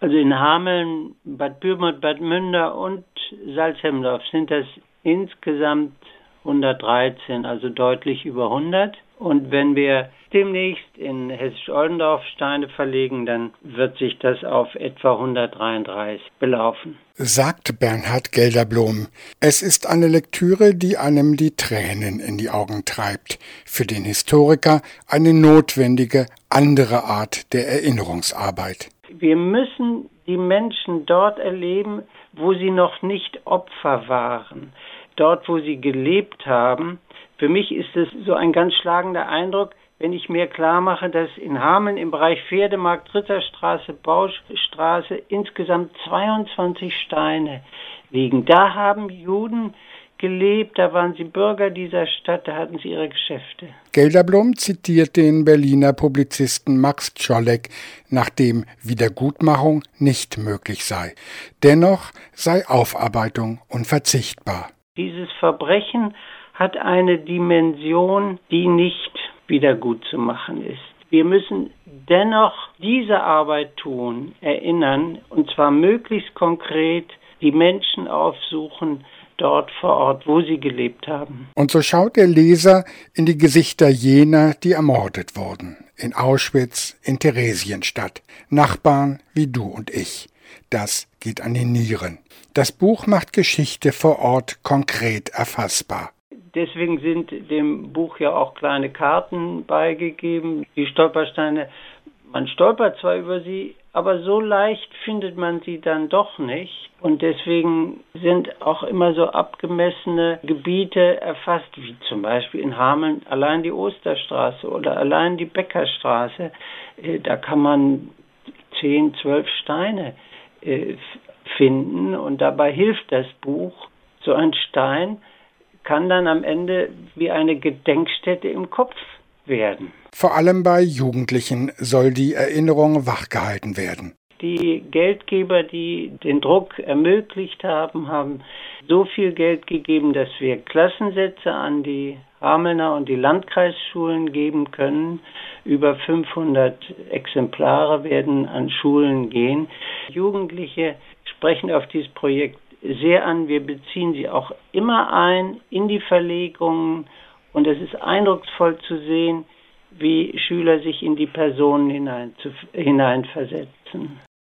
Also in Hameln, Bad Pyrmont, Bad Münder und Salzhemmendorf sind das insgesamt 113, also deutlich über 100. Und wenn wir demnächst in Hessisch-Oldendorf Steine verlegen, dann wird sich das auf etwa 133 belaufen. Sagt Bernhard Gelderblom. Es ist eine Lektüre, die einem die Tränen in die Augen treibt. Für den Historiker eine notwendige andere Art der Erinnerungsarbeit. Wir müssen die Menschen dort erleben, wo sie noch nicht Opfer waren, dort, wo sie gelebt haben. Für mich ist es so ein ganz schlagender Eindruck, wenn ich mir klar mache, dass in Hameln im Bereich Pferdemarkt, Ritterstraße, Baustraße insgesamt 22 Steine liegen. Da haben Juden gelebt, da waren sie Bürger dieser Stadt, da hatten sie ihre Geschäfte. Gelderblom zitiert den Berliner Publizisten Max Czolek, nachdem Wiedergutmachung nicht möglich sei. Dennoch sei Aufarbeitung unverzichtbar. Dieses Verbrechen hat eine Dimension, die nicht wiedergutzumachen ist. Wir müssen dennoch diese Arbeit tun, erinnern, und zwar möglichst konkret die Menschen aufsuchen, dort vor Ort, wo sie gelebt haben. Und so schaut der Leser in die Gesichter jener, die ermordet wurden. In Auschwitz, in Theresienstadt. Nachbarn wie du und ich. Das geht an die Nieren. Das Buch macht Geschichte vor Ort konkret erfassbar. Deswegen sind dem Buch ja auch kleine Karten beigegeben. Die Stolpersteine, man stolpert zwar über sie, aber so leicht findet man sie dann doch nicht. Und deswegen sind auch immer so abgemessene Gebiete erfasst, wie zum Beispiel in Hameln allein die Osterstraße oder allein die Bäckerstraße. Äh, da kann man zehn, zwölf Steine äh, finden und dabei hilft das Buch. So ein Stein kann dann am Ende wie eine Gedenkstätte im Kopf werden. Vor allem bei Jugendlichen soll die Erinnerung wachgehalten werden. Die Geldgeber, die den Druck ermöglicht haben, haben so viel Geld gegeben, dass wir Klassensätze an die Hamelner und die Landkreisschulen geben können. Über 500 Exemplare werden an Schulen gehen. Jugendliche sprechen auf dieses Projekt sehr an. Wir beziehen sie auch immer ein in die Verlegungen und es ist eindrucksvoll zu sehen, wie Schüler sich in die Personen hineinversetzen.